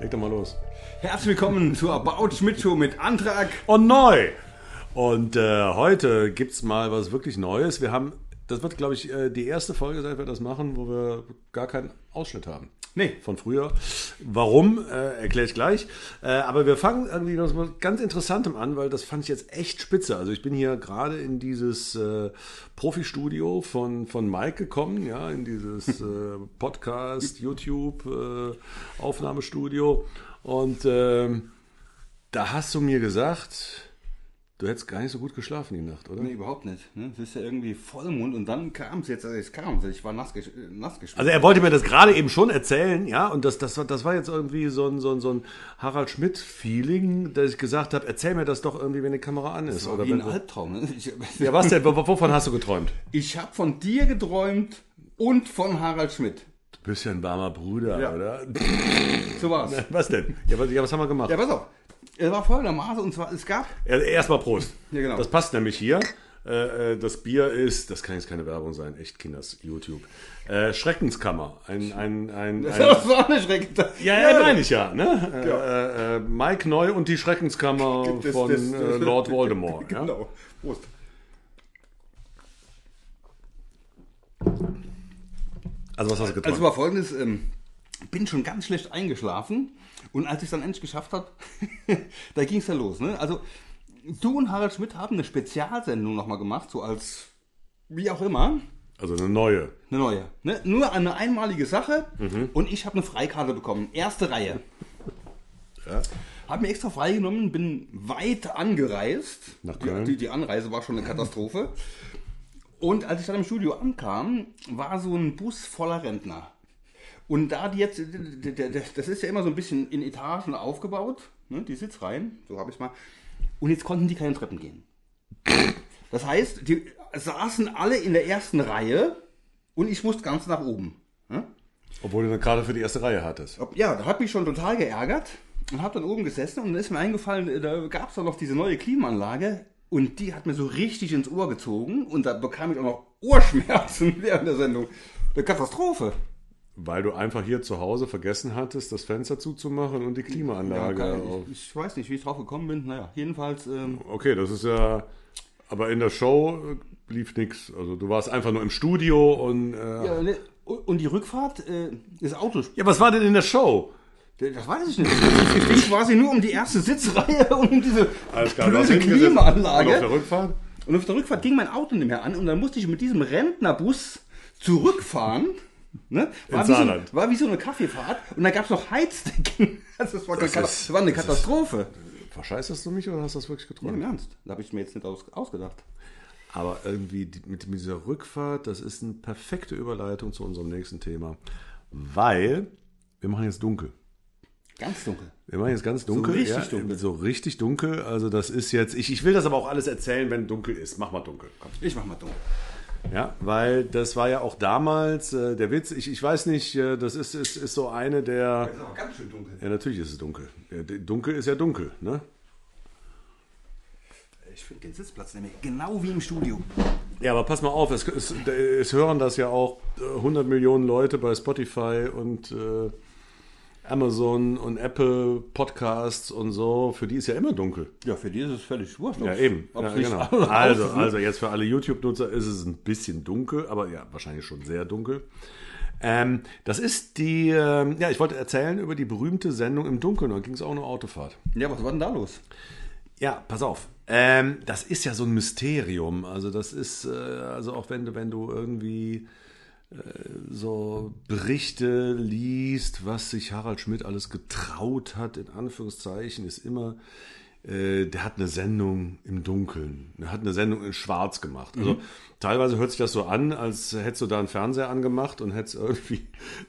Leg doch mal los. Herzlich willkommen zur About Schmidt Show mit Antrag. Und neu! Und äh, heute gibt's mal was wirklich Neues. Wir haben, das wird, glaube ich, äh, die erste Folge, seit wir das machen, wo wir gar keinen Ausschnitt haben. Nee. Von früher. Warum, äh, erkläre ich gleich. Äh, aber wir fangen irgendwie noch mit ganz Interessantem an, weil das fand ich jetzt echt spitze. Also ich bin hier gerade in dieses äh, Profi-Studio von, von Mike gekommen, ja, in dieses äh, Podcast, YouTube, äh, Aufnahmestudio. Und ähm, da hast du mir gesagt, du hättest gar nicht so gut geschlafen die Nacht, oder? Nee, überhaupt nicht. Ne? Das ist ja irgendwie Vollmond und dann kam es jetzt, also es kam ich war nass, gesch äh, nass geschwitzt. Also er wollte mir das gerade eben schon erzählen, ja, und das, das, war- das war jetzt irgendwie so ein, so ein, so ein Harald Schmidt-Feeling, dass ich gesagt habe, erzähl mir das doch irgendwie, wenn die Kamera an ist. das Oder wie ein Albtraum. Ne? Ich, ja, was denn? Wovon hast du geträumt? ich habe von dir geträumt und von Harald Schmidt. Du bist ja ein warmer Bruder, Ja. oder? So war's. Was denn? Ja, was, ja, was haben wir gemacht? Ja, pass auf. Es war folgendermaßen und zwar, es gab Erstmal Prost. Ja, genau. Das passt nämlich hier. Äh, äh, Das Bier ist, das kann jetzt keine Werbung sein, echt Kinders YouTube. Äh, Schreckenskammer. Ein, ein, ein, Das war eine Schreck. ja, ja, meine ich ja. Ne? Mike Neu und die Schreckenskammer von Lord Voldemort. Ja? Genau. Prost. Also was hast du geträumt? Also war folgendes, ähm, bin schon ganz schlecht eingeschlafen und als ich es dann endlich geschafft habe, da ging es ja los. Ne? Also du und Harald Schmidt haben eine Spezialsendung nochmal gemacht, so als wie auch immer, Also eine neue. eine neue. Ne? Nur eine einmalige Sache und ich habe eine Freikarte bekommen, erste Reihe. Ja. Habe mir extra freigenommen, bin weit angereist. Nach Köln? die, die Anreise war schon eine Katastrophe. Und als ich dann im Studio ankam, war so ein Bus voller Rentner. Und da die jetzt, das ist ja immer so ein bisschen in Etagen aufgebaut, ne, die Sitzreihen, so habe ich mal. Und jetzt konnten die keine Treppen gehen. Das heißt, die saßen alle in der ersten Reihe und ich musste ganz nach oben. Ne? Obwohl du eine Karte für die erste Reihe hattest. Ja, da hat mich schon total geärgert und habe dann oben gesessen und dann ist mir eingefallen, äh, da gab es doch noch diese neue Klimaanlage und die hat mir so richtig ins Ohr gezogen und da bekam ich auch noch Ohrschmerzen während der Sendung. Eine Katastrophe. Weil du einfach hier zu Hause vergessen hattest, das Fenster zuzumachen und die Klimaanlage Ja, auf. ich, ich weiß nicht, wie ich drauf gekommen bin. Naja, jedenfalls, ähm, Okay, das ist ja. Aber in der Show äh, lief nichts. Also du warst einfach nur im Studio und. Äh, ja, ne, und die Rückfahrt, äh, das Auto, ja, was war denn in der Show? das weiß ich nicht. Es ging quasi nur um die erste Sitzreihe und um diese Alles klar, blöde hingesetzt. Und auf der Klimaanlage. Rückfahrt? Und auf der Rückfahrt ging mein Auto nicht mehr an und dann musste ich mit diesem Rentnerbus zurückfahren. Ne? War, wie so, war wie so eine Kaffeefahrt und da gab es noch Heizdecken. Also das, war, Das keine, ist- das war eine das ist- Verscheiße. Verscheißerst du mich oder hast du das wirklich Ja, geträumt? Im Ernst. Da habe ich mir jetzt nicht aus, ausgedacht. Aber irgendwie die, mit dieser Rückfahrt, das ist eine perfekte Überleitung zu unserem nächsten Thema. Weil wir machen jetzt dunkel. Ganz dunkel. Wir machen jetzt ganz dunkel. richtig ja, dunkel. So richtig dunkel. Also das ist jetzt, ich, ich will das aber auch alles erzählen, wenn dunkel ist. Mach mal dunkel. Komm. Ich mach mal dunkel. Ja, weil das war ja auch damals äh, der Witz. Ich, ich weiß nicht, äh, das ist, ist, ist so eine der. ist aber ganz schön dunkel. Ja, natürlich ist es dunkel. Ja, dunkel ist ja dunkel, ne? Ich finde den Sitzplatz nämlich genau wie im Studio. Ja, aber pass mal auf, es, es, es hören das ja auch äh, 100 Millionen Leute bei Spotify und äh, Amazon und Apple Podcasts und so. Für die ist ja immer dunkel. Ja, für die ist es völlig wurscht. Ja, eben. Ja, genau. Also, also jetzt für alle YouTube-Nutzer ist es ein bisschen dunkel, aber ja, wahrscheinlich schon sehr dunkel. Ähm, das ist die, ähm, ja, ich wollte erzählen über die berühmte Sendung im Dunkeln. Da ging es auch um eine Autofahrt. Ja, was war denn da los? Ja, pass auf. Ähm, das ist ja so ein Mysterium. Also das ist, äh, also auch wenn du, wenn du irgendwie so Berichte liest, was sich Harald Schmidt alles getraut hat, in Anführungszeichen, ist immer, äh, der hat eine Sendung im Dunkeln, der hat eine Sendung in Schwarz gemacht. Also teilweise hört sich das so an, als hättest du da einen Fernseher angemacht und hättest irgendwie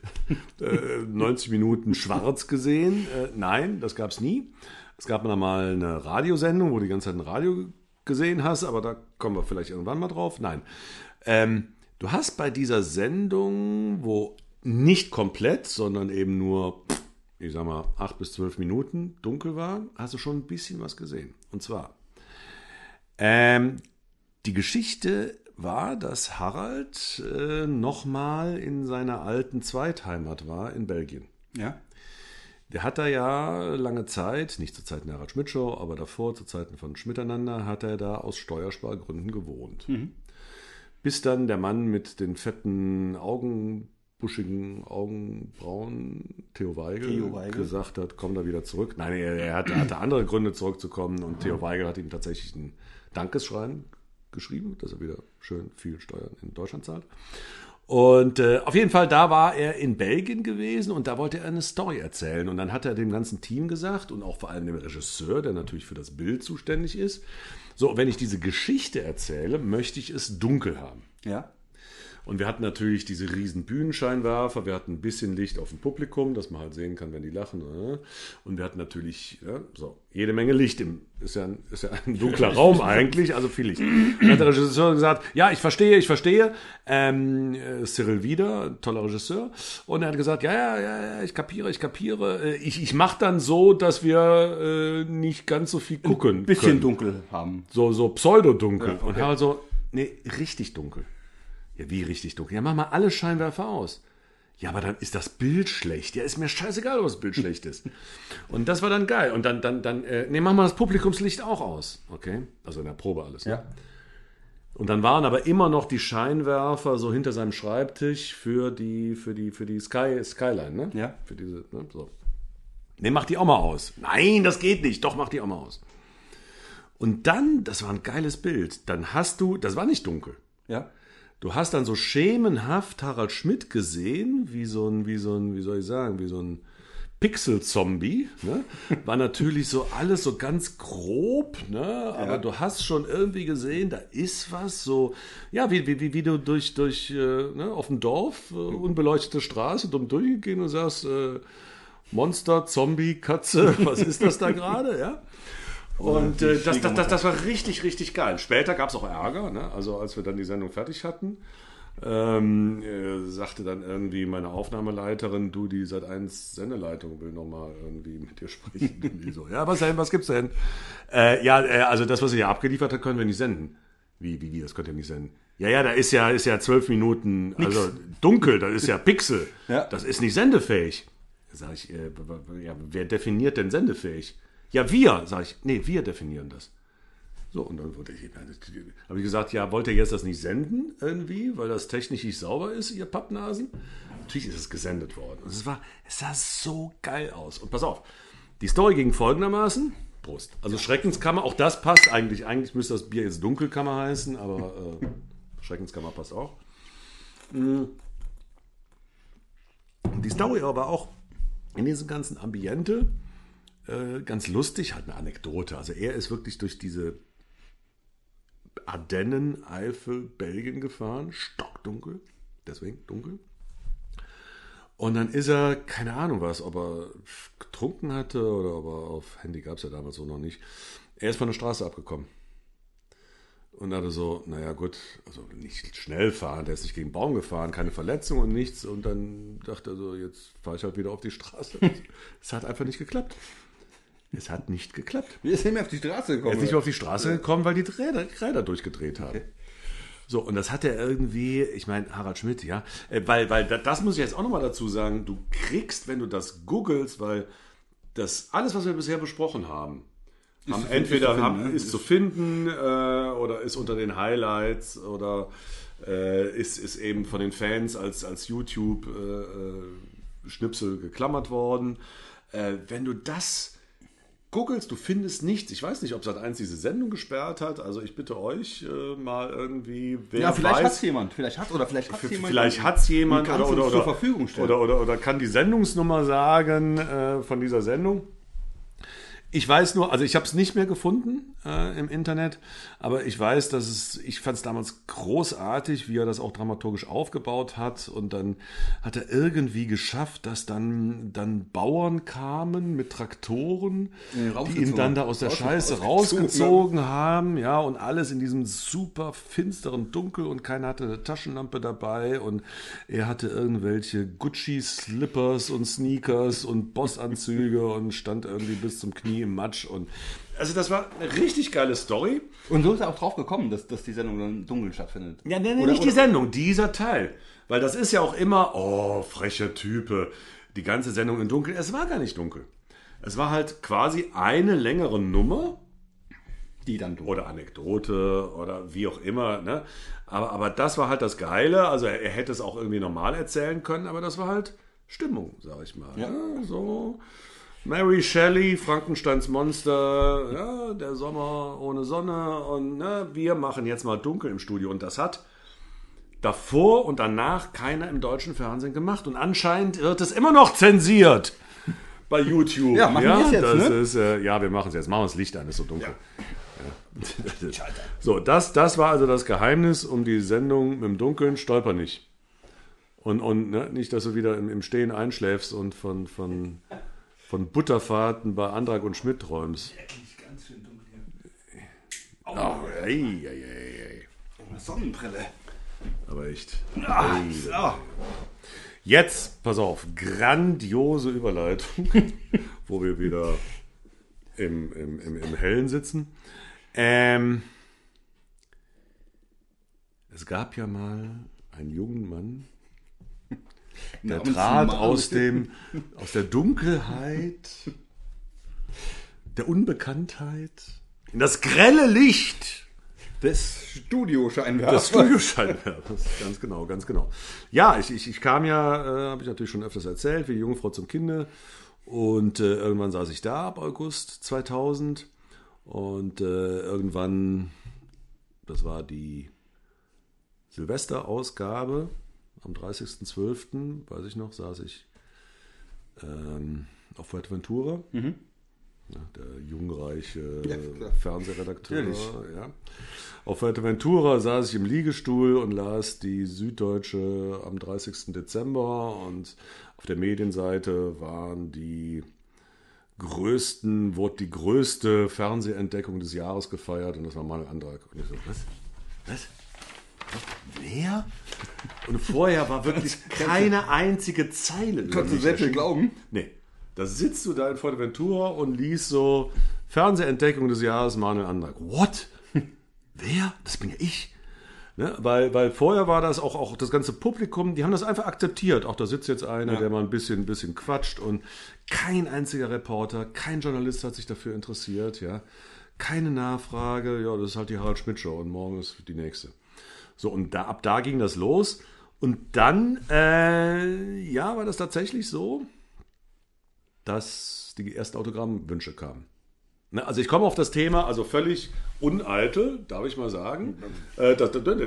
äh, 90 Minuten schwarz gesehen. Äh, nein, das gab es nie. Es gab mal mal eine Radiosendung, wo du die ganze Zeit ein Radio gesehen hast, aber da kommen wir vielleicht irgendwann mal drauf. Nein. Ähm, du hast bei dieser Sendung, wo nicht komplett, sondern eben nur, ich sag mal, acht bis zwölf Minuten dunkel war, hast du schon ein bisschen was gesehen. Und zwar, ähm, die Geschichte war, dass Harald äh, nochmal in seiner alten Zweitheimat war in Belgien. Ja. Der hat da ja lange Zeit, nicht zur Zeiten der Harald Schmidt Show, aber davor, zu Zeiten von Schmiteinander, hat er da aus Steuerspargründen gewohnt. Bis dann der Mann mit den fetten Augen, buschigen Augenbrauen, Theo Weigel, Theo Weigel. gesagt hat, komm da wieder zurück. Nein, er, er hatte, hatte andere Gründe zurückzukommen und Theo Weigel hat ihm tatsächlich ein Dankesschreiben geschrieben, dass er wieder schön viel Steuern in Deutschland zahlt. Und äh, auf jeden Fall, da war er in Belgien gewesen und da wollte er eine Story erzählen. Und dann hat er dem ganzen Team gesagt und auch vor allem dem Regisseur, der natürlich für das Bild zuständig ist, so, wenn ich diese Geschichte erzähle, möchte ich es dunkel haben. Ja. Und wir hatten natürlich diese riesen Bühnenscheinwerfer, wir hatten ein bisschen Licht auf dem Publikum, dass man halt sehen kann, wenn die lachen. äh. Und wir hatten natürlich ja, so jede Menge Licht. Im, ist, ja ein, ist ja ein dunkler Raum eigentlich, also viel Licht. Dann hat der Regisseur gesagt, ja, ich verstehe, ich verstehe. Ähm, äh, Cyril Wieder, toller Regisseur. Und er hat gesagt, ja, ja, ja, ja, ich kapiere, ich kapiere. Äh, Ich, ich mache dann so, dass wir äh, nicht ganz so viel gucken Ein bisschen können. dunkel haben. So, so pseudodunkel. Ja, okay. Und Harald so, nee, richtig dunkel. Ja, wie richtig dunkel? Ja, mach mal alle Scheinwerfer aus. Ja, aber dann ist das Bild schlecht. Ja, ist mir scheißegal, ob das Bild schlecht ist. Und das war dann geil. Und dann, dann, dann, äh, nee, mach mal das Publikumslicht auch aus. Okay? Also in der Probe alles. Ne? Ja. Und dann waren aber immer noch die Scheinwerfer so hinter seinem Schreibtisch für die, für die, für die Sky, Skyline, ne? Ja. Für diese, ne? So. Nee, mach die auch mal aus. Nein, das geht nicht. Doch, mach die auch mal aus. Und dann, das war ein geiles Bild. Dann hast du, das war nicht dunkel. Ja. Du hast dann so schemenhaft Harald Schmidt gesehen, wie so ein, wie so ein, wie soll ich sagen, wie so ein Pixel-Zombie. Ne? War natürlich so alles so ganz grob, ne? aber Ja. du hast schon irgendwie gesehen, da ist was so, ja, wie, wie, wie, wie du durch, durch äh, ne, auf dem Dorf, äh, unbeleuchtete Straße, dumm durchgehen und sagst, äh, Monster, Zombie, Katze, was ist das da gerade, ja? Und die äh, das, das, das, das war richtig, richtig geil. Später gab es auch Ärger, ne? also als wir dann die Sendung fertig hatten, ähm, äh, sagte dann irgendwie meine Aufnahmeleiterin, du, die seit 1 Sendeleitung will nochmal irgendwie mit dir sprechen. So, ja, was denn, was gibt's denn? Äh, ja, äh, also das, was ihr hier abgeliefert habt, können wir nicht senden. Wie, wie, wie, das könnt ihr nicht senden? Ja, ja, da ist ja, ist ja zwölf Minuten, also dunkel, das ist ja Pixel. Ja. Das ist nicht sendefähig. Sag ich, äh, ja, wer definiert denn sendefähig? Ja, wir, sag ich, nee, wir definieren das. So, und dann wurde ich, habe ich gesagt, ja, wollt ihr jetzt das nicht senden irgendwie, weil das technisch nicht sauber ist, ihr Pappnasen? Natürlich ist es gesendet worden. Und es war, es sah so geil aus. Und pass auf, die Story ging folgendermaßen. Prost. Also Schreckenskammer, auch das passt eigentlich. Eigentlich müsste das Bier jetzt Dunkelkammer heißen, aber äh, Schreckenskammer passt auch. Mm. Und die Story aber auch in diesem ganzen Ambiente äh, ganz lustig, hat eine Anekdote. Also er ist wirklich durch diese Ardennen, Eifel, Belgien gefahren, stockdunkel, deswegen dunkel. Und dann ist er, keine Ahnung was, ob er getrunken hatte oder ob er auf Handy gab es ja damals so noch nicht. Er ist von der Straße abgekommen. Und hatte so, naja gut, also nicht schnell fahren, der ist nicht gegen den Baum gefahren, keine Verletzung und nichts. Und dann dachte er so, jetzt fahre ich halt wieder auf die Straße. es hat einfach nicht geklappt. Es hat nicht geklappt. Wir sind nicht mehr auf die Straße Er gekommen. ist nicht mehr auf die Straße gekommen, weil die Räder, Räder durchgedreht haben. So, und das hat er irgendwie, ich meine, Harald Schmidt, ja, äh, weil, weil da- das muss ich jetzt auch nochmal dazu sagen, du kriegst, wenn du das googelst, weil das alles, was wir bisher besprochen haben, haben zu- entweder ist zu finden, haben, ne? ist zu finden äh, oder ist unter den Highlights oder äh, ist, ist eben von den Fans als, als YouTube-Schnipsel geklammert worden. Äh, wenn du das googelst, du findest nichts. Ich weiß nicht, ob Sat1 diese Sendung gesperrt hat. Also ich bitte euch äh, mal irgendwie, wer ja, vielleicht hat es jemand. Vielleicht hat oder vielleicht hat jemand. vielleicht hat es jemand oder, oder, oder, zur Verfügung stellen. oder, oder, oder kann die Sendungsnummer sagen äh, von dieser Sendung. Ich weiß nur, also ich habe es nicht mehr gefunden äh, im Internet, aber ich weiß, dass es, ich fand es damals großartig, wie er das auch dramaturgisch aufgebaut hat und dann hat er irgendwie geschafft, dass dann, dann Bauern kamen mit Traktoren, Ja, die ihn dann da aus der Scheiße rausgezogen rausgezogen haben, ja, und alles in diesem super finsteren Dunkel und keiner hatte eine Taschenlampe dabei und er hatte irgendwelche Gucci-Slippers und Sneakers und Bossanzüge und stand irgendwie bis zum Knie im Matsch und also das war eine richtig geile Story. Und so ist er auch drauf gekommen, dass, dass die Sendung dann dunkel stattfindet. Ja, nee, nee, Oder- nicht die oder- Sendung, dieser Teil. Weil das ist ja auch immer, oh, frecher Type. die ganze Sendung in Dunkel. Es war gar nicht dunkel. Es war halt quasi eine längere Nummer Die dann du. oder Anekdote oder wie auch immer. Ne? Aber, aber das war halt das Geile. Also er, er hätte es auch irgendwie normal erzählen können, aber das war halt Stimmung, sag ich mal. Ja. Ne? So. Mary Shelley, Frankensteins Monster, ja, der Sommer ohne Sonne und ne, wir machen jetzt mal dunkel im Studio. Und das hat davor und danach keiner im deutschen Fernsehen gemacht. Und anscheinend wird es immer noch zensiert bei YouTube. Ja, machen wir es jetzt, das ne? ist, äh, ja, wir machen es jetzt. Machen wir das Licht an, ist so dunkel. Ja. so, das, das war also das Geheimnis um die Sendung im Dunkeln. Stolper nicht. Und, und ne, nicht, dass du wieder im, im Stehen einschläfst und von, von, von Butterfahrten bei Antrag und Schmidt träumst. Ganz schön dunkel hier. Oh, ei, ei, ei, ei. Sonnenbrille. Aber echt. Ah, so. Jetzt, pass auf, grandiose Überleitung, wo wir wieder im, im, im, im Hellen sitzen. Ähm, es gab ja mal einen jungen Mann, der trat aus, dem, aus der Dunkelheit, der Unbekanntheit, in das grelle Licht des Studioscheinwerfers. das Studioscheinwerfers, ganz genau, ganz genau. Ja, ich, ich, ich kam ja, äh, habe ich natürlich schon öfters erzählt, wie die junge Frau zum Kinde. Und äh, irgendwann saß ich da ab August 2000. Und äh, irgendwann, das war die Silvesterausgabe, am 30.12., weiß ich noch, saß ich ähm, auf Fuerteventura. Ja, der jungreiche Ja. Fernsehredakteur. Natürlich. Ja. Auf Fuerteventura saß ich im Liegestuhl und las die Süddeutsche am 30. Dezember und auf der Medienseite waren die größten, wurde die größte Fernsehentdeckung des Jahres gefeiert und das war Manuel Antrag. Und ich so, was? Was? Wer? Und vorher war wirklich keine einzige Zeile. Kannst du erschienen. glauben? Nee. Da sitzt du da in Fuerteventura und liest so Fernsehentdeckung des Jahres Manuel Antrag. What? Wer? Das bin ja ich. Ne? Weil, weil vorher war das auch, auch das ganze Publikum, die haben das einfach akzeptiert. Auch da sitzt jetzt einer, der mal ein bisschen, ein bisschen quatscht und kein einziger Reporter, kein Journalist hat sich dafür interessiert, ja. Keine Nachfrage, ja, das ist halt die Harald Schmidt Show und morgen ist die nächste. So, und da, ab da ging das los. Und dann, äh, ja, war das tatsächlich so, dass die ersten Autogrammwünsche kamen. Ne, also ich komme auf das Thema, also völlig uneitel, darf ich mal sagen. Äh, das, das, das,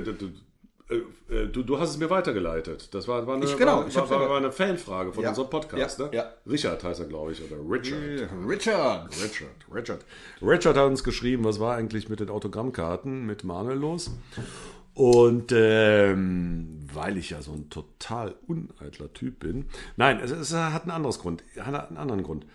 äh, du, du hast es mir weitergeleitet. Das war, war, eine, Ich- genau, war, war, war, eine Fanfrage von Ja, unserem Podcast. ja, ne? ja. Richard heißt er, glaube ich, oder Richard. Richard. Richard, Richard. Richard hat uns geschrieben, was war eigentlich mit den Autogrammkarten mit Manuel los? Und ähm, weil ich ja so ein total uneitler Typ bin. Nein, es, es hat einen anderes Grund. Hat einen anderen Grund.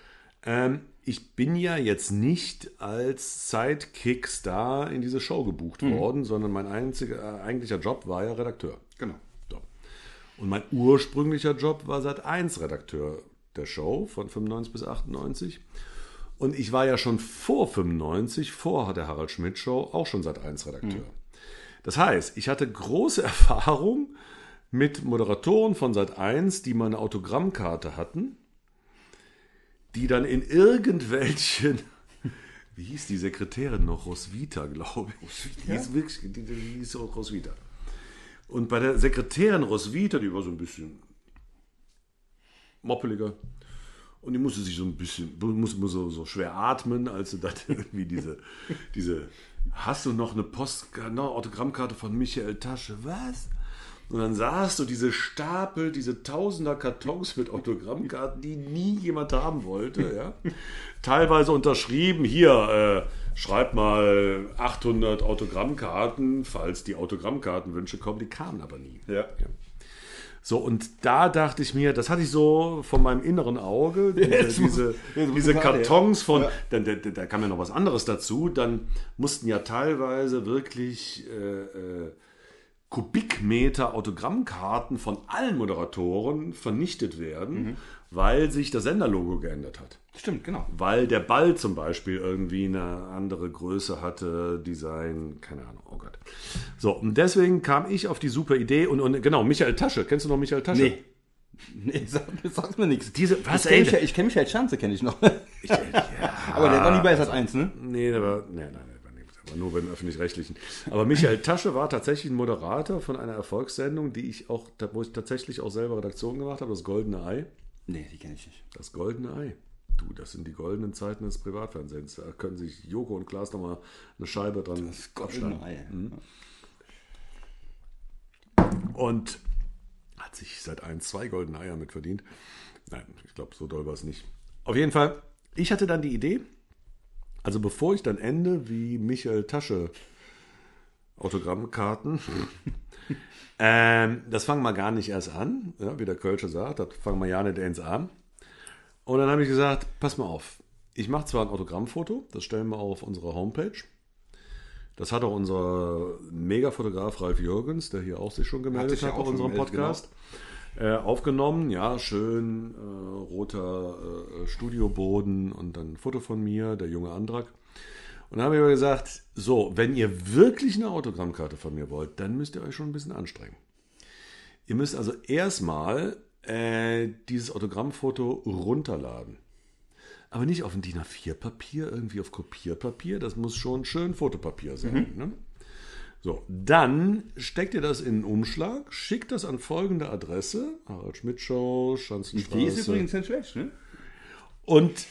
Ähm, ich bin ja jetzt nicht als Sidekick-Star in diese Show gebucht worden, sondern mein einziger, äh, eigentlicher Job war ja Redakteur. Genau. So. Und mein ursprünglicher Job war seit 1 Redakteur der Show von 95 bis 98. Und ich war ja schon vor 95, vor der Harald Schmidt Show, auch schon seit 1 Redakteur. Das heißt, ich hatte große Erfahrung mit Moderatoren von Sat 1, die mal eine Autogrammkarte hatten, die dann in irgendwelchen, wie hieß die Sekretärin noch, Roswitha, glaube ich. Die hieß wirklich, die, die hieß auch Roswitha. Und bei der Sekretärin Roswitha, die war so ein bisschen moppeliger. Und die musste sich so ein bisschen, musste muss so, so schwer atmen, als sie dann irgendwie diese, diese, hast du noch eine Post, eine Autogrammkarte von Michael Tasche? Was? Und dann sahst du diese Stapel, diese tausender Kartons mit Autogrammkarten, die nie jemand haben wollte. Ja? Teilweise unterschrieben, hier, äh, schreib mal 800 Autogrammkarten, falls die Autogrammkartenwünsche kommen. Die kamen aber nie. Ja. So, und da dachte ich mir, das hatte ich so von meinem inneren Auge, diese, diese, diese Kartons von, dann, da, da kam ja noch was anderes dazu, dann mussten ja teilweise wirklich äh, äh, Kubikmeter Autogrammkarten von allen Moderatoren vernichtet werden, Mhm. Weil sich das Senderlogo geändert hat. Stimmt, genau. Weil der Ball zum Beispiel irgendwie eine andere Größe hatte, Design, keine Ahnung, oh Gott. So, und deswegen kam ich auf die super Idee und, und genau, Michael Tasche, kennst du noch Michael Tasche? Nee. Nee, sag, sag mir nichts. Diese, was, ich kenne ey? mich, ich kenn Michael Schanze, kenne ich noch. Ich, ja, Aber der war nie bei Sat 1, ne? Nee, der war, nee, nein, der war, nicht, der war nur beim Öffentlich-Rechtlichen. Aber Michael Tasche war tatsächlich ein Moderator von einer Erfolgssendung, die ich auch, wo ich tatsächlich auch selber Redaktion gemacht habe, das Goldene Ei. Nee, die kenne ich nicht. Das Goldene Ei. Du, das sind die goldenen Zeiten des Privatfernsehens. Da können sich Joko und Klaas nochmal eine Scheibe dran Goldene Ei. Und hat sich seit ein, zwei goldene Eier mit verdient. Nein, ich glaube, so doll war es nicht. Auf jeden Fall, ich hatte dann die Idee, also bevor ich dann ende wie Michael Tasche Autogrammkarten, ähm, das fangen wir gar nicht erst an, ja, wie der Kölsche sagt, das fangen wir ja nicht eins an. Und dann habe ich gesagt, pass mal auf, ich mache zwar ein Autogrammfoto, das stellen wir auf unserer Homepage. Das hat auch unser Megafotograf Ralf Jürgens, der hier auch sich schon gemeldet hat bei schon unserem Podcast, äh, aufgenommen. Ja, schön äh, roter äh, Studioboden und dann ein Foto von mir, der junge Andrak. Und dann habe ich aber gesagt, so, wenn ihr wirklich eine Autogrammkarte von mir wollt, dann müsst ihr euch schon ein bisschen anstrengen. Ihr müsst also erstmal äh, dieses Autogrammfoto runterladen. Aber nicht auf ein DIN A4-Papier, irgendwie auf Kopierpapier. Das muss schon schön Fotopapier sein. Ne? So, dann steckt ihr das in einen Umschlag, schickt das an folgende Adresse: Harald Schmidt Show, Die Schanzenstraße. ist übrigens nicht schlecht, ne? Und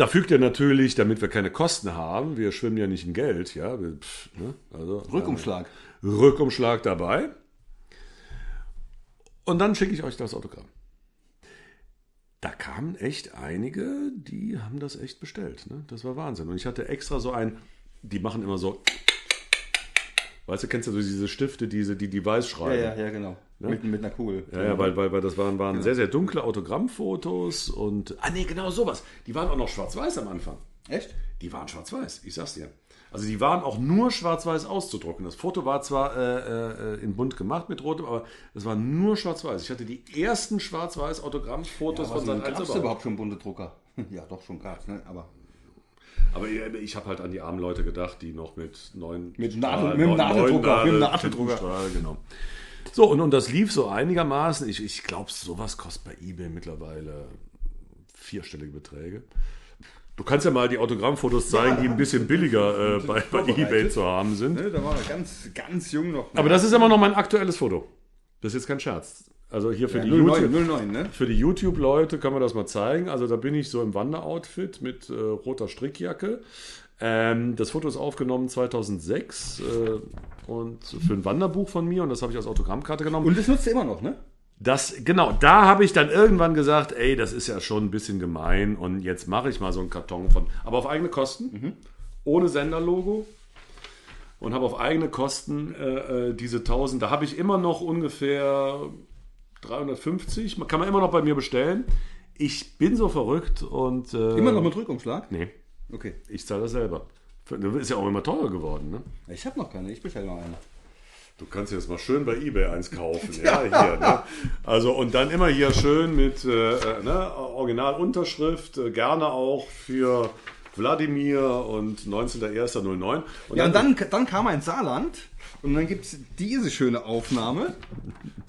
da fügt ihr natürlich, damit wir keine Kosten haben, wir schwimmen ja nicht in Geld, ja, pff, ne? also Rückumschlag. äh, Rückumschlag dabei. Und dann schicke ich euch das Autogramm. Da kamen echt einige, die haben das echt bestellt. Ne? Das war Wahnsinn. Und ich hatte extra so ein, die machen immer so, weißt du, kennst du so diese Stifte, diese, die die weiß Ja, schreiben? ja, ja, genau. Mit, mit einer Kugel. Ja, ja, weil, weil, weil das waren, waren sehr, sehr dunkle Autogrammfotos und. Ah, nee, genau sowas. Die waren auch noch schwarz-weiß am Anfang. Echt? Die waren schwarz-weiß, ich sag's dir. Also die waren auch nur schwarz-weiß auszudrucken. Das Foto war zwar äh, äh, in bunt gemacht mit rotem, aber es war nur schwarz-weiß. Ich hatte die ersten schwarz-weiß Autogrammfotos Aber von. 1 gab es überhaupt. überhaupt schon bunte Drucker? Ja, doch, schon gab's, ne? Aber Aber ich, ich habe halt an die armen Leute gedacht, die noch mit neun Mit Strahl- Nadel- mit dem neun- Nadeldrucker, neun mit dem Nadel- Nadeldrucker. Tintenstrahl, genau. So, und, und das lief so einigermaßen. Ich, ich glaube, sowas kostet bei eBay mittlerweile vierstellige Beträge. Du kannst ja mal die Autogrammfotos zeigen, die ein bisschen billiger äh, bei, bei eBay zu haben sind. ne, da war er ganz, ganz jung noch. Aber das ist immer noch mein aktuelles Foto. Das ist jetzt kein Scherz. Also hier für ja, die 09, YouTube. 09, ne? Für die YouTube-Leute kann man das mal zeigen. Also da bin ich so im Wanderoutfit mit äh, roter Strickjacke. Ähm, das Foto ist aufgenommen 2006 äh, und für ein Wanderbuch von mir und das habe ich als Autogrammkarte genommen. Und das nutzt er immer noch, ne? Das, genau, da habe ich dann irgendwann gesagt, ey, das ist ja schon ein bisschen gemein und jetzt mache ich mal so einen Karton von, aber auf eigene Kosten, ohne Senderlogo und habe auf eigene Kosten äh, äh, diese 1000, da habe ich immer noch ungefähr 350, man kann man immer noch bei mir bestellen. Ich bin so verrückt und äh, Immer noch mit Rückumschlag? nee, Okay. ich zahle das selber. Für- Ist ja auch immer teurer geworden, ne? Ich habe noch keine, ich bestelle noch eine. Du kannst jetzt mal schön bei eBay eins kaufen. ja, hier. Ne? Also und dann immer hier schön mit äh, äh, ne, Originalunterschrift, äh, gerne auch für Wladimir und 19.01.09. Und Ja, und dann, dann kam ein Saarland und dann gibt es diese schöne Aufnahme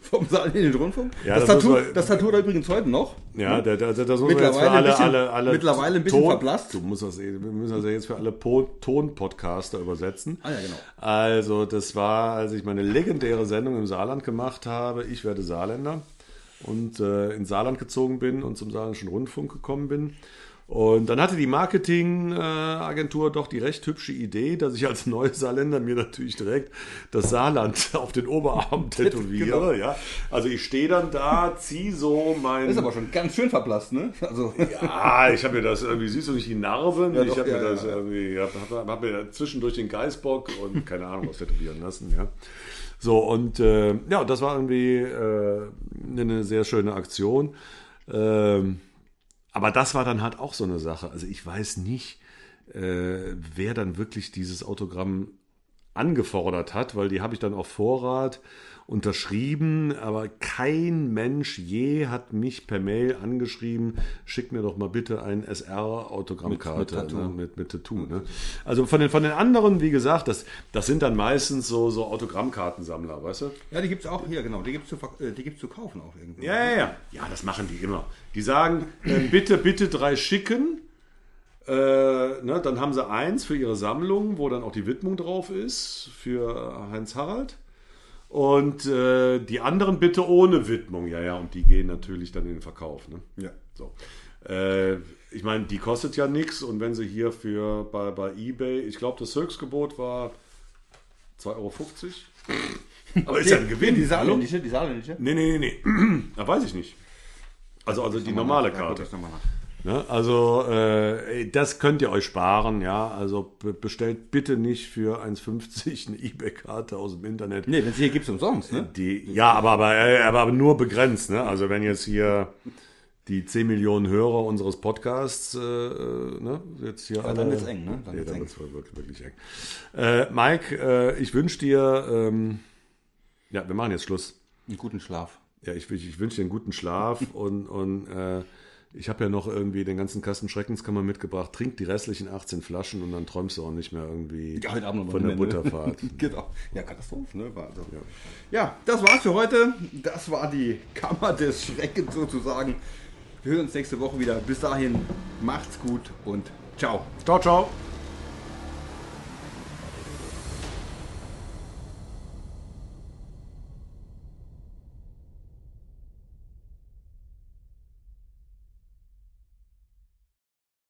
vom Saarland in den Rundfunk. Ja, das, das Tattoo, man- das Tattoo hat er übrigens heute noch. Ja, der, der, der, das muss man Mittlerweile jetzt für alle, bisschen- alle, alle mittlerweile ein bisschen Ton, verblasst. Du musst das, eh- wir müssen das ja jetzt für alle Po- Ton-Podcaster übersetzen. Ah ja, genau. Also das war, als ich meine legendäre Sendung im Saarland gemacht habe, ich werde Saarländer und äh, ins Saarland gezogen bin und zum Saarländischen Rundfunk gekommen bin. Und dann hatte die Marketingagentur doch die recht hübsche Idee, dass ich als neuer Saarländer mir natürlich direkt das Saarland auf den Oberarm tätowiere. Genau. Ja. Also ich stehe dann da, ziehe so mein... Ist aber schon ganz schön verblasst, ne? Also, Ja, ich habe mir das irgendwie, siehst du nicht die Narben? Ja, ich habe ja, mir das irgendwie, hab, hab, hab mir zwischendurch den Geißbock und keine Ahnung was tätowieren lassen, ja. So, und äh, ja, das war irgendwie äh, eine sehr schöne Aktion. Ähm, aber das war dann halt auch so eine Sache. Also ich weiß nicht, äh, wer dann wirklich dieses Autogramm angefordert hat, weil die habe ich dann auf Vorrat unterschrieben, aber kein Mensch je hat mich per Mail angeschrieben, schick mir doch mal bitte ein SR-Autogrammkarte Mit- mit Tattoo. ne, mit, mit Tattoo. Ne? Also von den, von den anderen, wie gesagt, das, das sind dann meistens so, so Autogrammkartensammler, weißt du? Ja, die gibt es auch hier, genau. Die gibt es zu, äh, die gibt's zu kaufen auch irgendwo. Ja, ja, ja. Ja, das machen die immer. Die sagen, äh, bitte, bitte drei schicken. Äh, ne, dann haben sie eins für ihre Sammlung, wo dann auch die Widmung drauf ist, für Heinz Harald. Und äh, die anderen bitte ohne Widmung. Ja, ja, und die gehen natürlich dann in den Verkauf. Ne? Ja. So. Äh, ich meine, die kostet ja nichts. Und wenn sie hier für bei, bei Ebay, ich glaube, das Höchstgebot war 2,50 Euro. Aber ist ja ein Gewinn. Die hallo? saarländische, die saarländische. Nee, nee, nee, nee. Da weiß ich nicht. Also, also die normale Ja, Karte. Ne? Also, äh, das könnt ihr euch sparen, ja. Also be- bestellt bitte nicht für 1,50 eine eBay-Karte aus dem Internet. Nee, wenn es hier gibt, umsonst, ne? Die, ja, aber, aber, äh, aber, nur begrenzt, ne? Also wenn jetzt hier die 10 Millionen Hörer unseres Podcasts, äh, äh, ne, jetzt hier dann wird's eng, ne? Dann wird's dann wird's wirklich, wirklich eng. Äh, Mike, äh, ich wünsche dir, ähm, ja, wir machen jetzt Schluss. Einen guten Schlaf. Ja, ich, ich wünsche dir einen guten Schlaf und, und äh, ich habe ja noch irgendwie den ganzen Kasten Schreckenskammer mitgebracht. Trink die restlichen 18 Flaschen und dann träumst du auch nicht mehr irgendwie Ja, heute Abend noch von der Wochenende. Butterfahrt. Genau. Ja, Katastrophe, ne? War also. ja. das war's für heute. Das war die Kammer des Schreckens sozusagen. Wir hören uns nächste Woche wieder. Bis dahin, macht's gut und ciao. ciao, ciao.